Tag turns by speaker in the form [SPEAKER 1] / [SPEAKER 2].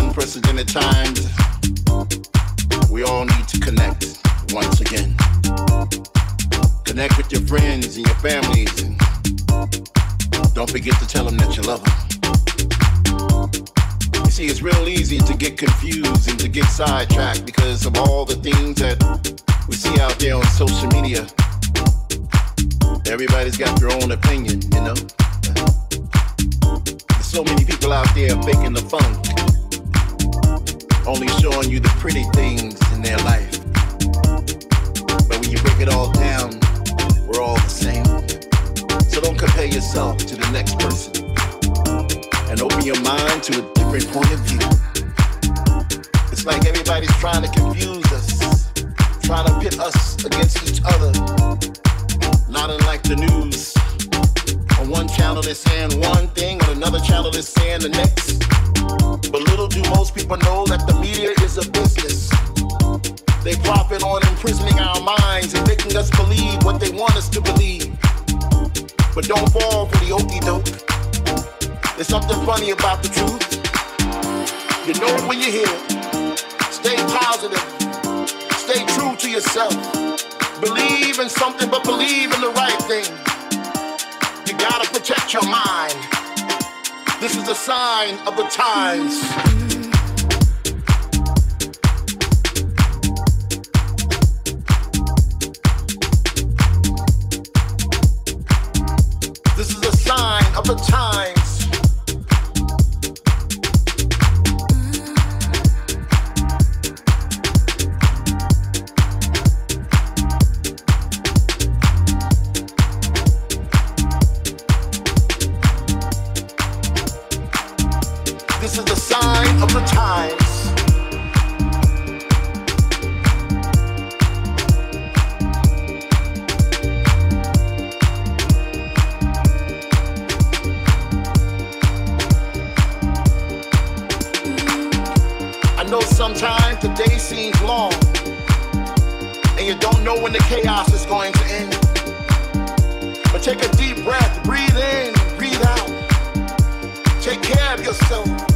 [SPEAKER 1] unprecedented times, we all need to connect once again. Connect with your friends and your families, and don't forget to tell them that you love them. You see, it's real easy to get confused and to get sidetracked because of all the things that we see out there on social media. Everybody's got their own opinion, you know? There's so many people out there faking the funk, only showing you the pretty things in their life. But when you break it all down, we're all the same. So don't compare yourself to the next person and open your mind to a different point of view. It's like everybody's trying to confuse us, trying to pit us against each other not unlike the news. On one channel they're saying one thing, on another channel they're saying the next. But little do most people know that the media is a business. They profit on imprisoning our minds and making us believe what they want us to believe. But don't fall for the okey doke. There's something funny about the truth. You know it when you hear it. Stay positive. Stay true to yourself. Believe in something, but believe in the right thing. You gotta protect your mind. This is a sign of the times. is the sign of the times. I know sometimes the day seems long, and you don't know when the chaos is going
[SPEAKER 2] to end.
[SPEAKER 3] But take
[SPEAKER 1] a deep breath, breathe in, breathe out. Take care of yourself.